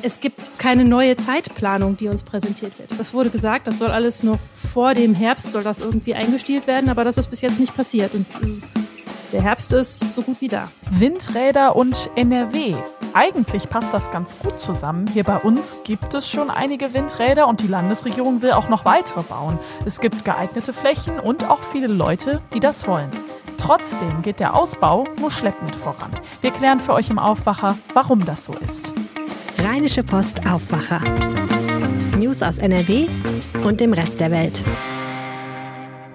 Es gibt keine neue Zeitplanung, die uns präsentiert wird. Es wurde gesagt, das soll alles noch vor dem Herbst, soll das irgendwie eingestielt werden, aber das ist bis jetzt nicht passiert. Und äh, der Herbst ist so gut wie da. Windräder und NRW. Eigentlich passt das ganz gut zusammen. Hier bei uns gibt es schon einige Windräder und die Landesregierung will auch noch weitere bauen. Es gibt geeignete Flächen und auch viele Leute, die das wollen. Trotzdem geht der Ausbau nur schleppend voran. Wir klären für euch im Aufwacher, warum das so ist. Rheinische Post Aufwacher. News aus NRW und dem Rest der Welt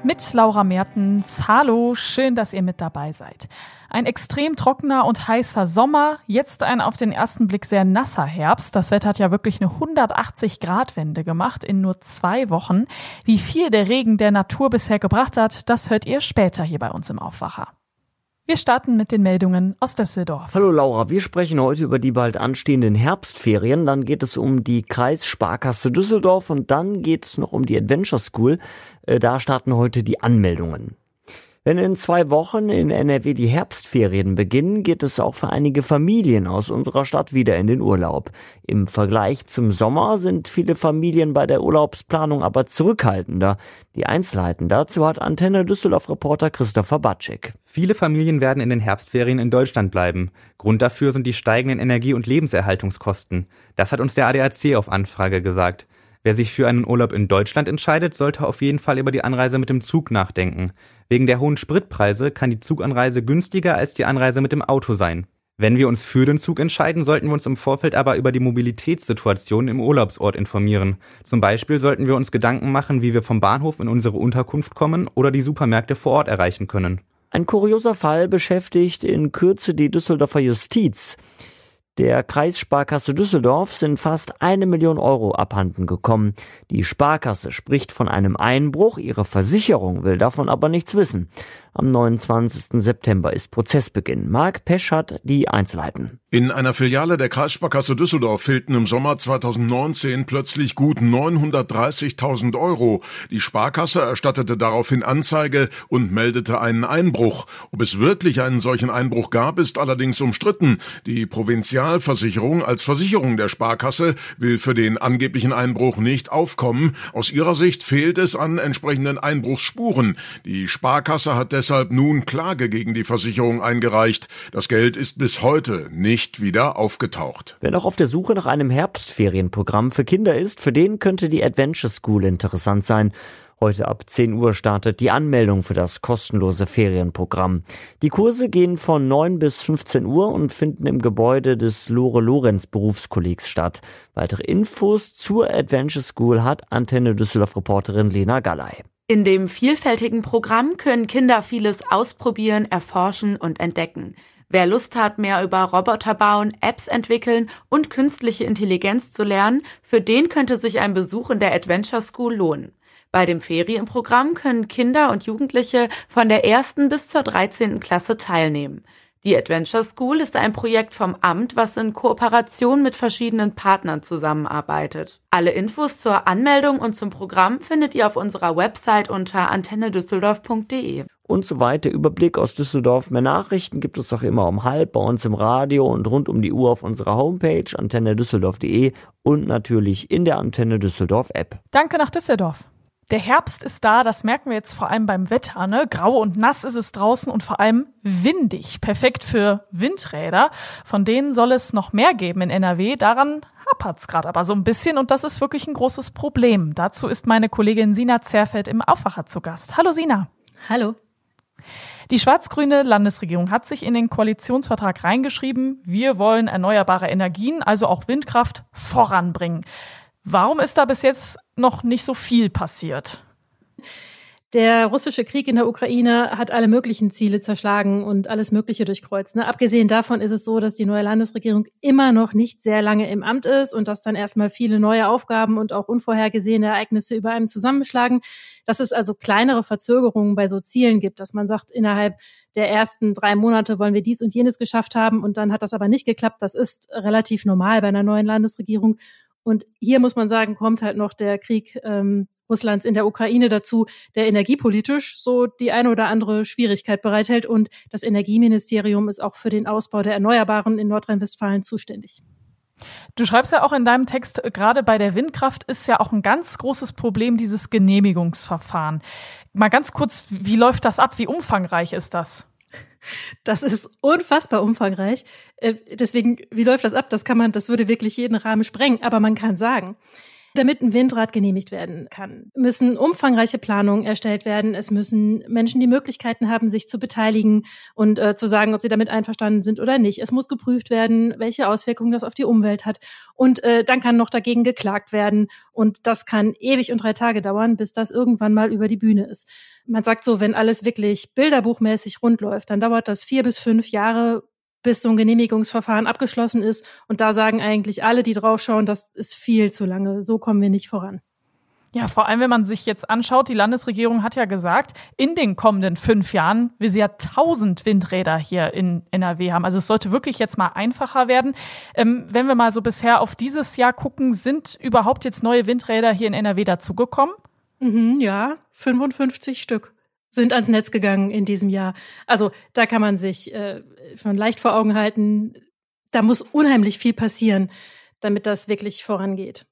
mit Laura Mertens. Hallo, schön, dass ihr mit dabei seid. Ein extrem trockener und heißer Sommer, jetzt ein auf den ersten Blick sehr nasser Herbst. Das Wetter hat ja wirklich eine 180-Grad-Wende gemacht in nur zwei Wochen. Wie viel der Regen der Natur bisher gebracht hat, das hört ihr später hier bei uns im Aufwacher. Wir starten mit den Meldungen aus Düsseldorf. Hallo Laura, wir sprechen heute über die bald anstehenden Herbstferien. Dann geht es um die Kreissparkasse Düsseldorf und dann geht es noch um die Adventure School. Äh, da starten heute die Anmeldungen. Wenn in zwei Wochen in NRW die Herbstferien beginnen, geht es auch für einige Familien aus unserer Stadt wieder in den Urlaub. Im Vergleich zum Sommer sind viele Familien bei der Urlaubsplanung aber zurückhaltender. Die Einzelheiten dazu hat Antenne Düsseldorf-Reporter Christopher Batschik. Viele Familien werden in den Herbstferien in Deutschland bleiben. Grund dafür sind die steigenden Energie- und Lebenserhaltungskosten. Das hat uns der ADAC auf Anfrage gesagt. Wer sich für einen Urlaub in Deutschland entscheidet, sollte auf jeden Fall über die Anreise mit dem Zug nachdenken. Wegen der hohen Spritpreise kann die Zuganreise günstiger als die Anreise mit dem Auto sein. Wenn wir uns für den Zug entscheiden, sollten wir uns im Vorfeld aber über die Mobilitätssituation im Urlaubsort informieren. Zum Beispiel sollten wir uns Gedanken machen, wie wir vom Bahnhof in unsere Unterkunft kommen oder die Supermärkte vor Ort erreichen können. Ein kurioser Fall beschäftigt in Kürze die Düsseldorfer Justiz. Der Kreissparkasse Düsseldorf sind fast eine Million Euro abhanden gekommen. Die Sparkasse spricht von einem Einbruch, ihre Versicherung will davon aber nichts wissen. Am 29. September ist Prozessbeginn. Marc Pesch hat die Einzelheiten. In einer Filiale der Kreissparkasse Düsseldorf fehlten im Sommer 2019 plötzlich gut 930.000 Euro. Die Sparkasse erstattete daraufhin Anzeige und meldete einen Einbruch. Ob es wirklich einen solchen Einbruch gab, ist allerdings umstritten. Die Provinzialversicherung als Versicherung der Sparkasse will für den angeblichen Einbruch nicht aufkommen. Aus ihrer Sicht fehlt es an entsprechenden Einbruchsspuren. Die Sparkasse hat deshalb nun Klage gegen die Versicherung eingereicht. Das Geld ist bis heute nicht wieder aufgetaucht. Wer noch auf der Suche nach einem Herbstferienprogramm für Kinder ist, für den könnte die Adventure School interessant sein. Heute ab 10 Uhr startet die Anmeldung für das kostenlose Ferienprogramm. Die Kurse gehen von 9 bis 15 Uhr und finden im Gebäude des Lore Lorenz Berufskollegs statt. Weitere Infos zur Adventure School hat Antenne Düsseldorf Reporterin Lena Gallei. In dem vielfältigen Programm können Kinder vieles ausprobieren, erforschen und entdecken. Wer Lust hat, mehr über Roboter bauen, Apps entwickeln und künstliche Intelligenz zu lernen, für den könnte sich ein Besuch in der Adventure School lohnen. Bei dem Ferienprogramm können Kinder und Jugendliche von der ersten bis zur 13. Klasse teilnehmen. Die Adventure School ist ein Projekt vom Amt, was in Kooperation mit verschiedenen Partnern zusammenarbeitet. Alle Infos zur Anmeldung und zum Programm findet ihr auf unserer Website unter antennedüsseldorf.de. Und so weiter. Überblick aus Düsseldorf. Mehr Nachrichten gibt es auch immer um halb bei uns im Radio und rund um die Uhr auf unserer Homepage antennedüsseldorf.de und natürlich in der Antenne Düsseldorf App. Danke nach Düsseldorf. Der Herbst ist da, das merken wir jetzt vor allem beim Wetter. Ne? Grau und nass ist es draußen und vor allem windig. Perfekt für Windräder. Von denen soll es noch mehr geben in NRW. Daran hapert es gerade aber so ein bisschen und das ist wirklich ein großes Problem. Dazu ist meine Kollegin Sina Zerfeld im Aufwacher zu Gast. Hallo Sina. Hallo. Die schwarz-grüne Landesregierung hat sich in den Koalitionsvertrag reingeschrieben, wir wollen erneuerbare Energien, also auch Windkraft, voranbringen. Warum ist da bis jetzt noch nicht so viel passiert? Der russische Krieg in der Ukraine hat alle möglichen Ziele zerschlagen und alles Mögliche durchkreuzt. Ne? Abgesehen davon ist es so, dass die neue Landesregierung immer noch nicht sehr lange im Amt ist und dass dann erstmal viele neue Aufgaben und auch unvorhergesehene Ereignisse über einem zusammenschlagen. Dass es also kleinere Verzögerungen bei so Zielen gibt, dass man sagt, innerhalb der ersten drei Monate wollen wir dies und jenes geschafft haben und dann hat das aber nicht geklappt. Das ist relativ normal bei einer neuen Landesregierung. Und hier muss man sagen, kommt halt noch der Krieg ähm, Russlands in der Ukraine dazu, der energiepolitisch so die eine oder andere Schwierigkeit bereithält. Und das Energieministerium ist auch für den Ausbau der Erneuerbaren in Nordrhein-Westfalen zuständig. Du schreibst ja auch in deinem Text, gerade bei der Windkraft ist ja auch ein ganz großes Problem dieses Genehmigungsverfahren. Mal ganz kurz, wie läuft das ab? Wie umfangreich ist das? Das ist unfassbar umfangreich. Äh, deswegen, wie läuft das ab? Das kann man, das würde wirklich jeden Rahmen sprengen. Aber man kann sagen, damit ein Windrad genehmigt werden kann, müssen umfangreiche Planungen erstellt werden. Es müssen Menschen die Möglichkeiten haben, sich zu beteiligen und äh, zu sagen, ob sie damit einverstanden sind oder nicht. Es muss geprüft werden, welche Auswirkungen das auf die Umwelt hat. Und äh, dann kann noch dagegen geklagt werden. Und das kann ewig und drei Tage dauern, bis das irgendwann mal über die Bühne ist. Man sagt so, wenn alles wirklich bilderbuchmäßig rund läuft, dann dauert das vier bis fünf Jahre, bis so ein Genehmigungsverfahren abgeschlossen ist. Und da sagen eigentlich alle, die draufschauen, das ist viel zu lange. So kommen wir nicht voran. Ja, vor allem, wenn man sich jetzt anschaut, die Landesregierung hat ja gesagt, in den kommenden fünf Jahren will sie ja tausend Windräder hier in NRW haben. Also es sollte wirklich jetzt mal einfacher werden. Ähm, wenn wir mal so bisher auf dieses Jahr gucken, sind überhaupt jetzt neue Windräder hier in NRW dazugekommen? Mhm, ja, 55 Stück sind ans Netz gegangen in diesem Jahr. Also da kann man sich äh, schon leicht vor Augen halten, da muss unheimlich viel passieren, damit das wirklich vorangeht.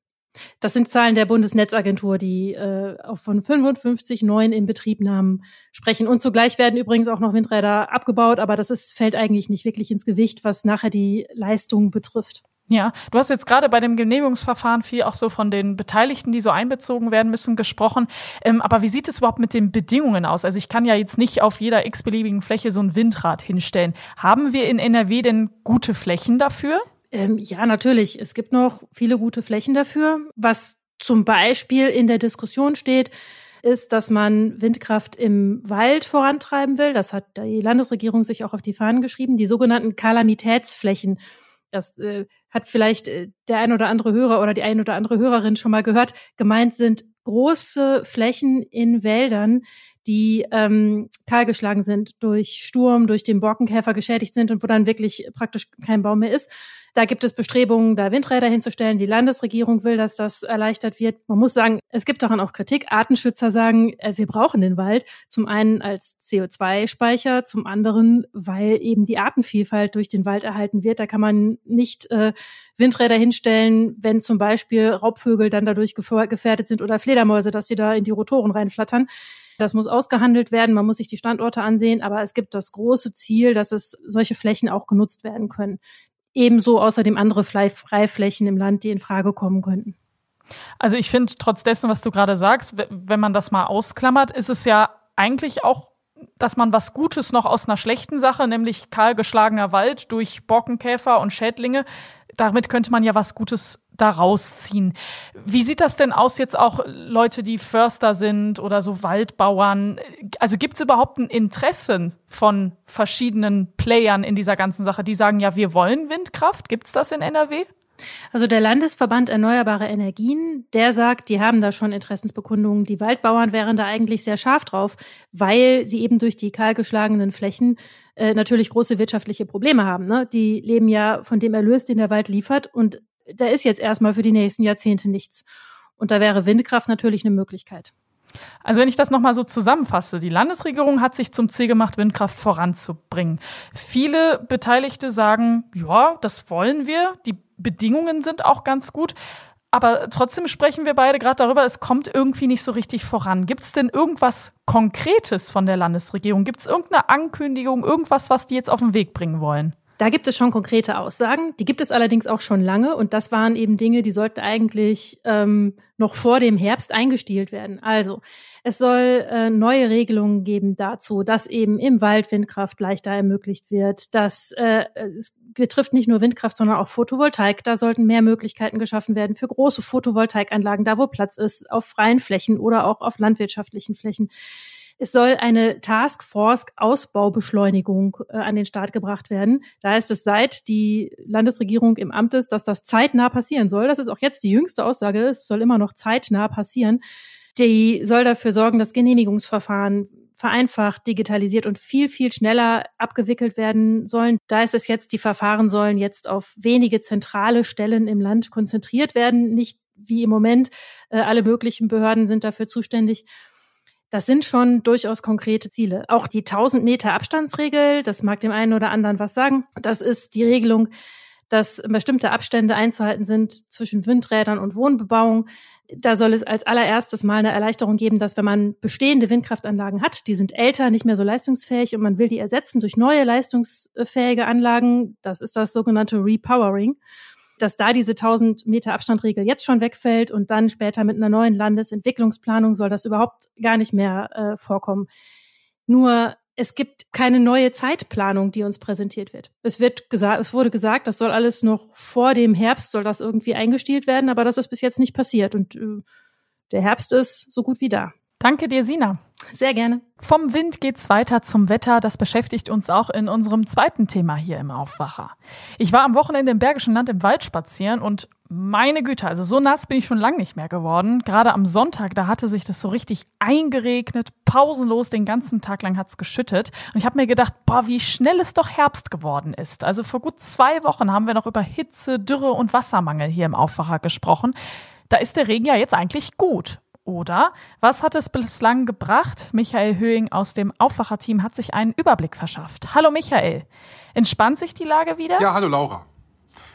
Das sind Zahlen der Bundesnetzagentur, die äh, auch von 55 neuen Inbetriebnahmen sprechen. Und zugleich werden übrigens auch noch Windräder abgebaut, aber das ist, fällt eigentlich nicht wirklich ins Gewicht, was nachher die Leistung betrifft. Ja, du hast jetzt gerade bei dem Genehmigungsverfahren viel auch so von den Beteiligten, die so einbezogen werden müssen, gesprochen. Ähm, aber wie sieht es überhaupt mit den Bedingungen aus? Also ich kann ja jetzt nicht auf jeder x-beliebigen Fläche so ein Windrad hinstellen. Haben wir in NRW denn gute Flächen dafür? Ähm, ja, natürlich. Es gibt noch viele gute Flächen dafür. Was zum Beispiel in der Diskussion steht, ist, dass man Windkraft im Wald vorantreiben will. Das hat die Landesregierung sich auch auf die Fahnen geschrieben. Die sogenannten Kalamitätsflächen. Das äh, hat vielleicht äh, der ein oder andere Hörer oder die ein oder andere Hörerin schon mal gehört. Gemeint sind große Flächen in Wäldern, die ähm, kahlgeschlagen sind durch Sturm, durch den Borkenkäfer geschädigt sind und wo dann wirklich praktisch kein Baum mehr ist. Da gibt es Bestrebungen, da Windräder hinzustellen. Die Landesregierung will, dass das erleichtert wird. Man muss sagen, es gibt daran auch Kritik. Artenschützer sagen, äh, wir brauchen den Wald. Zum einen als CO2-Speicher, zum anderen, weil eben die Artenvielfalt durch den Wald erhalten wird. Da kann man nicht äh, Windräder hinstellen, wenn zum Beispiel Raubvögel dann dadurch gefährdet sind oder Fledermäuse, dass sie da in die Rotoren reinflattern. Das muss ausgehandelt werden, man muss sich die Standorte ansehen, aber es gibt das große Ziel, dass es solche Flächen auch genutzt werden können. Ebenso außerdem andere Freiflächen im Land, die in Frage kommen könnten. Also ich finde, trotz dessen, was du gerade sagst, wenn man das mal ausklammert, ist es ja eigentlich auch, dass man was Gutes noch aus einer schlechten Sache, nämlich kahlgeschlagener Wald durch Borkenkäfer und Schädlinge, damit könnte man ja was Gutes daraus ziehen. Wie sieht das denn aus jetzt auch Leute, die Förster sind oder so Waldbauern? Also gibt es überhaupt ein Interesse von verschiedenen Playern in dieser ganzen Sache, die sagen, ja, wir wollen Windkraft? Gibt es das in NRW? Also der Landesverband Erneuerbare Energien, der sagt, die haben da schon Interessensbekundungen. Die Waldbauern wären da eigentlich sehr scharf drauf, weil sie eben durch die kahlgeschlagenen Flächen äh, natürlich große wirtschaftliche Probleme haben. Ne? Die leben ja von dem Erlös, den der Wald liefert. Und da ist jetzt erstmal für die nächsten Jahrzehnte nichts. Und da wäre Windkraft natürlich eine Möglichkeit. Also wenn ich das nochmal so zusammenfasse, die Landesregierung hat sich zum Ziel gemacht, Windkraft voranzubringen. Viele Beteiligte sagen, ja, das wollen wir, die Bedingungen sind auch ganz gut. Aber trotzdem sprechen wir beide gerade darüber, es kommt irgendwie nicht so richtig voran. Gibt es denn irgendwas Konkretes von der Landesregierung? Gibt es irgendeine Ankündigung, irgendwas, was die jetzt auf den Weg bringen wollen? Da gibt es schon konkrete Aussagen. Die gibt es allerdings auch schon lange. Und das waren eben Dinge, die sollten eigentlich ähm, noch vor dem Herbst eingestielt werden. Also es soll äh, neue Regelungen geben dazu, dass eben im Wald Windkraft leichter ermöglicht wird. Das äh, es betrifft nicht nur Windkraft, sondern auch Photovoltaik. Da sollten mehr Möglichkeiten geschaffen werden für große Photovoltaikanlagen, da wo Platz ist, auf freien Flächen oder auch auf landwirtschaftlichen Flächen. Es soll eine Taskforce Ausbaubeschleunigung äh, an den Start gebracht werden. Da ist es seit die Landesregierung im Amt ist, dass das zeitnah passieren soll. Das ist auch jetzt die jüngste Aussage. Es soll immer noch zeitnah passieren. Die soll dafür sorgen, dass Genehmigungsverfahren vereinfacht, digitalisiert und viel, viel schneller abgewickelt werden sollen. Da ist es jetzt, die Verfahren sollen jetzt auf wenige zentrale Stellen im Land konzentriert werden, nicht wie im Moment. Äh, alle möglichen Behörden sind dafür zuständig. Das sind schon durchaus konkrete Ziele. Auch die 1000 Meter Abstandsregel, das mag dem einen oder anderen was sagen. Das ist die Regelung, dass bestimmte Abstände einzuhalten sind zwischen Windrädern und Wohnbebauung. Da soll es als allererstes mal eine Erleichterung geben, dass wenn man bestehende Windkraftanlagen hat, die sind älter, nicht mehr so leistungsfähig und man will die ersetzen durch neue leistungsfähige Anlagen, das ist das sogenannte Repowering, dass da diese 1000 Meter Abstandregel jetzt schon wegfällt und dann später mit einer neuen Landesentwicklungsplanung soll das überhaupt gar nicht mehr äh, vorkommen. Nur es gibt keine neue Zeitplanung, die uns präsentiert wird. Es wird gesagt, es wurde gesagt, das soll alles noch vor dem Herbst soll das irgendwie eingestielt werden, aber das ist bis jetzt nicht passiert und äh, der Herbst ist so gut wie da. Danke dir, Sina. Sehr gerne. Vom Wind geht's weiter zum Wetter. Das beschäftigt uns auch in unserem zweiten Thema hier im Aufwacher. Ich war am Wochenende im Bergischen Land im Wald spazieren und meine Güte, also so nass bin ich schon lange nicht mehr geworden. Gerade am Sonntag, da hatte sich das so richtig eingeregnet, pausenlos, den ganzen Tag lang hat's geschüttet. Und ich habe mir gedacht, boah, wie schnell es doch Herbst geworden ist. Also vor gut zwei Wochen haben wir noch über Hitze, Dürre und Wassermangel hier im Aufwacher gesprochen. Da ist der Regen ja jetzt eigentlich gut. Oder was hat es bislang gebracht? Michael Höhing aus dem Aufwacherteam hat sich einen Überblick verschafft. Hallo Michael. Entspannt sich die Lage wieder? Ja, hallo Laura.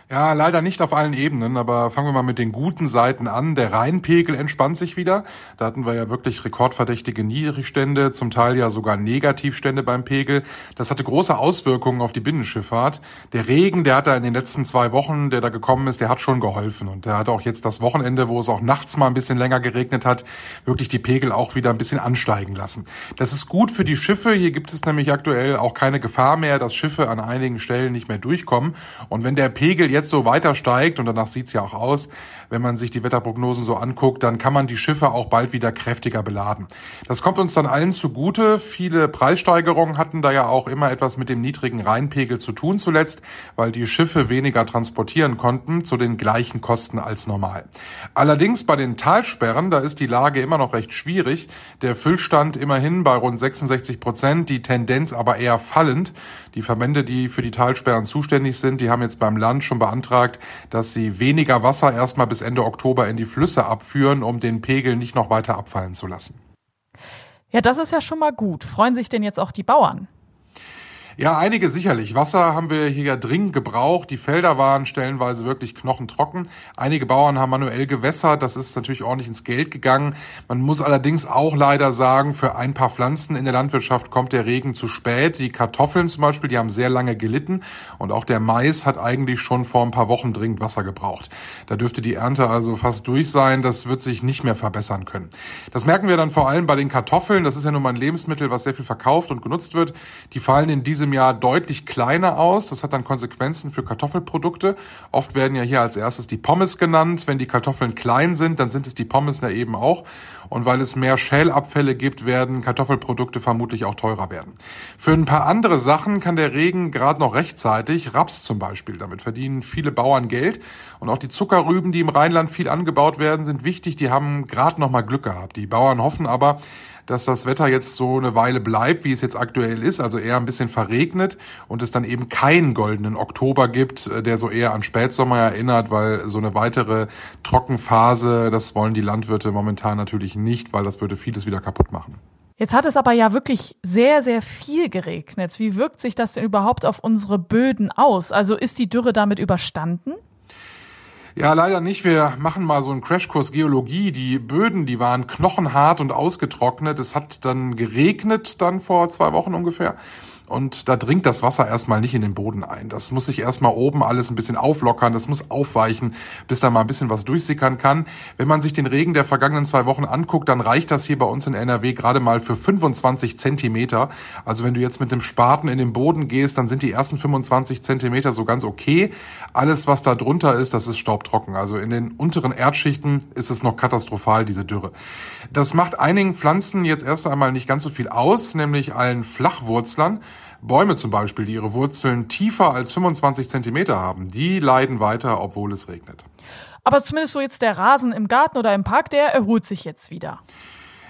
Ja, leider nicht auf allen Ebenen, aber fangen wir mal mit den guten Seiten an. Der Rheinpegel entspannt sich wieder. Da hatten wir ja wirklich rekordverdächtige Niedrigstände, zum Teil ja sogar Negativstände beim Pegel. Das hatte große Auswirkungen auf die Binnenschifffahrt. Der Regen, der hat da in den letzten zwei Wochen, der da gekommen ist, der hat schon geholfen. Und der hat auch jetzt das Wochenende, wo es auch nachts mal ein bisschen länger geregnet hat, wirklich die Pegel auch wieder ein bisschen ansteigen lassen. Das ist gut für die Schiffe. Hier gibt es nämlich aktuell auch keine Gefahr mehr, dass Schiffe an einigen Stellen nicht mehr durchkommen. Und wenn der Pegel jetzt so weiter steigt, und danach sieht's ja auch aus, wenn man sich die Wetterprognosen so anguckt, dann kann man die Schiffe auch bald wieder kräftiger beladen. Das kommt uns dann allen zugute. Viele Preissteigerungen hatten da ja auch immer etwas mit dem niedrigen Rheinpegel zu tun zuletzt, weil die Schiffe weniger transportieren konnten zu den gleichen Kosten als normal. Allerdings bei den Talsperren, da ist die Lage immer noch recht schwierig. Der Füllstand immerhin bei rund 66 Prozent, die Tendenz aber eher fallend. Die Verbände, die für die Talsperren zuständig sind, die haben jetzt beim Land schon beantragt, dass sie weniger Wasser erstmal bis Ende Oktober in die Flüsse abführen, um den Pegel nicht noch weiter abfallen zu lassen. Ja, das ist ja schon mal gut. Freuen sich denn jetzt auch die Bauern? Ja, einige sicherlich. Wasser haben wir hier ja dringend gebraucht. Die Felder waren stellenweise wirklich knochentrocken. Einige Bauern haben manuell gewässert. Das ist natürlich ordentlich ins Geld gegangen. Man muss allerdings auch leider sagen, für ein paar Pflanzen in der Landwirtschaft kommt der Regen zu spät. Die Kartoffeln zum Beispiel, die haben sehr lange gelitten. Und auch der Mais hat eigentlich schon vor ein paar Wochen dringend Wasser gebraucht. Da dürfte die Ernte also fast durch sein. Das wird sich nicht mehr verbessern können. Das merken wir dann vor allem bei den Kartoffeln. Das ist ja nun mal ein Lebensmittel, was sehr viel verkauft und genutzt wird. Die fallen in diesem diesem Jahr deutlich kleiner aus. Das hat dann Konsequenzen für Kartoffelprodukte. Oft werden ja hier als erstes die Pommes genannt. Wenn die Kartoffeln klein sind, dann sind es die Pommes ja eben auch. Und weil es mehr Schälabfälle gibt, werden Kartoffelprodukte vermutlich auch teurer werden. Für ein paar andere Sachen kann der Regen gerade noch rechtzeitig, Raps zum Beispiel, damit verdienen viele Bauern Geld. Und auch die Zuckerrüben, die im Rheinland viel angebaut werden, sind wichtig. Die haben gerade noch mal Glück gehabt. Die Bauern hoffen aber, dass das Wetter jetzt so eine Weile bleibt, wie es jetzt aktuell ist, also eher ein bisschen verregnet und es dann eben keinen goldenen Oktober gibt, äh, der so eher an Spätsommer erinnert, weil so eine weitere Trockenphase, das wollen die Landwirte momentan natürlich nicht, weil das würde vieles wieder kaputt machen. Jetzt hat es aber ja wirklich sehr, sehr viel geregnet. Wie wirkt sich das denn überhaupt auf unsere Böden aus? Also ist die Dürre damit überstanden? Ja, leider nicht. Wir machen mal so einen Crashkurs Geologie. Die Böden, die waren knochenhart und ausgetrocknet. Es hat dann geregnet dann vor zwei Wochen ungefähr und da dringt das Wasser erstmal nicht in den Boden ein. Das muss sich erstmal oben alles ein bisschen auflockern, das muss aufweichen, bis da mal ein bisschen was durchsickern kann. Wenn man sich den Regen der vergangenen zwei Wochen anguckt, dann reicht das hier bei uns in NRW gerade mal für 25 Zentimeter. Also wenn du jetzt mit dem Spaten in den Boden gehst, dann sind die ersten 25 Zentimeter so ganz okay. Alles, was da drunter ist, das ist staubtrocken. Also in den unteren Erdschichten ist es noch katastrophal, diese Dürre. Das macht einigen Pflanzen jetzt erst einmal nicht ganz so viel aus, nämlich allen Flachwurzlern. Bäume zum Beispiel, die ihre Wurzeln tiefer als 25 Zentimeter haben, die leiden weiter, obwohl es regnet. Aber zumindest so jetzt der Rasen im Garten oder im Park, der erholt sich jetzt wieder.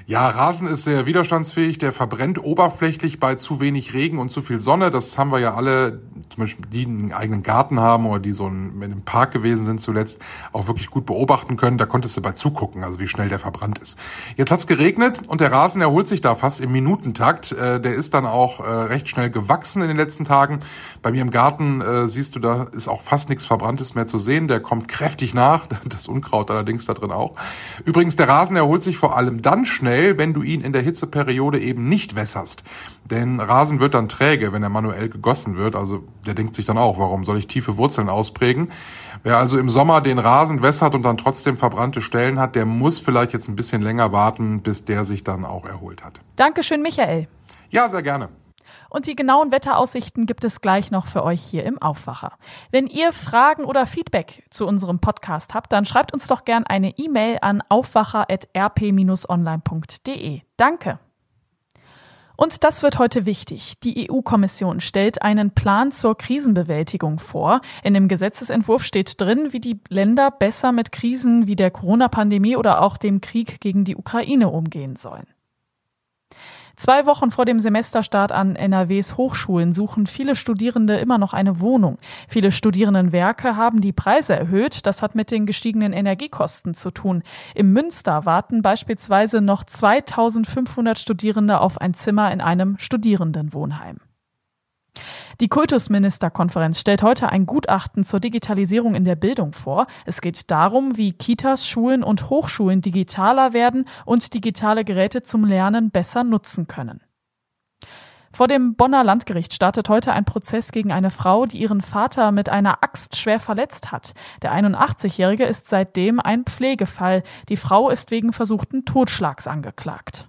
Ja, Rasen ist sehr widerstandsfähig. Der verbrennt oberflächlich bei zu wenig Regen und zu viel Sonne. Das haben wir ja alle, zum Beispiel die, einen eigenen Garten haben oder die so in einem Park gewesen sind zuletzt, auch wirklich gut beobachten können. Da konntest du bei zugucken, also wie schnell der verbrannt ist. Jetzt hat's geregnet und der Rasen erholt sich da fast im Minutentakt. Äh, der ist dann auch äh, recht schnell gewachsen in den letzten Tagen. Bei mir im Garten äh, siehst du, da ist auch fast nichts Verbranntes mehr zu sehen. Der kommt kräftig nach. Das Unkraut allerdings da drin auch. Übrigens, der Rasen erholt sich vor allem dann schnell, schnell, wenn du ihn in der Hitzeperiode eben nicht wässerst. Denn Rasen wird dann träge, wenn er manuell gegossen wird. Also der denkt sich dann auch, warum soll ich tiefe Wurzeln ausprägen? Wer also im Sommer den Rasen wässert und dann trotzdem verbrannte Stellen hat, der muss vielleicht jetzt ein bisschen länger warten, bis der sich dann auch erholt hat. Dankeschön, Michael. Ja, sehr gerne. Und die genauen Wetteraussichten gibt es gleich noch für euch hier im Aufwacher. Wenn ihr Fragen oder Feedback zu unserem Podcast habt, dann schreibt uns doch gern eine E-Mail an aufwacher.rp-online.de. Danke. Und das wird heute wichtig. Die EU-Kommission stellt einen Plan zur Krisenbewältigung vor. In dem Gesetzesentwurf steht drin, wie die Länder besser mit Krisen wie der Corona-Pandemie oder auch dem Krieg gegen die Ukraine umgehen sollen. Zwei Wochen vor dem Semesterstart an NRWs Hochschulen suchen viele Studierende immer noch eine Wohnung. Viele Studierendenwerke haben die Preise erhöht. Das hat mit den gestiegenen Energiekosten zu tun. Im Münster warten beispielsweise noch 2500 Studierende auf ein Zimmer in einem Studierendenwohnheim. Die Kultusministerkonferenz stellt heute ein Gutachten zur Digitalisierung in der Bildung vor. Es geht darum, wie Kitas, Schulen und Hochschulen digitaler werden und digitale Geräte zum Lernen besser nutzen können. Vor dem Bonner Landgericht startet heute ein Prozess gegen eine Frau, die ihren Vater mit einer Axt schwer verletzt hat. Der 81-Jährige ist seitdem ein Pflegefall. Die Frau ist wegen versuchten Totschlags angeklagt.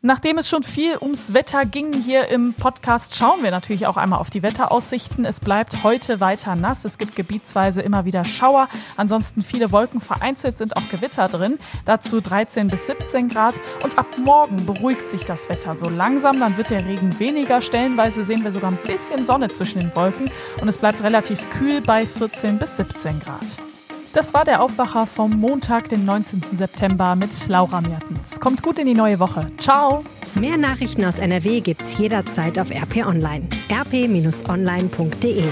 Nachdem es schon viel ums Wetter ging hier im Podcast, schauen wir natürlich auch einmal auf die Wetteraussichten. Es bleibt heute weiter nass. Es gibt gebietsweise immer wieder Schauer. Ansonsten viele Wolken. Vereinzelt sind auch Gewitter drin. Dazu 13 bis 17 Grad. Und ab morgen beruhigt sich das Wetter so langsam. Dann wird der Regen weniger. Stellenweise sehen wir sogar ein bisschen Sonne zwischen den Wolken. Und es bleibt relativ kühl bei 14 bis 17 Grad. Das war der Aufwacher vom Montag, den 19. September mit Laura Mertens. Kommt gut in die neue Woche. Ciao! Mehr Nachrichten aus NRW gibt's jederzeit auf RP Online. rp-online.de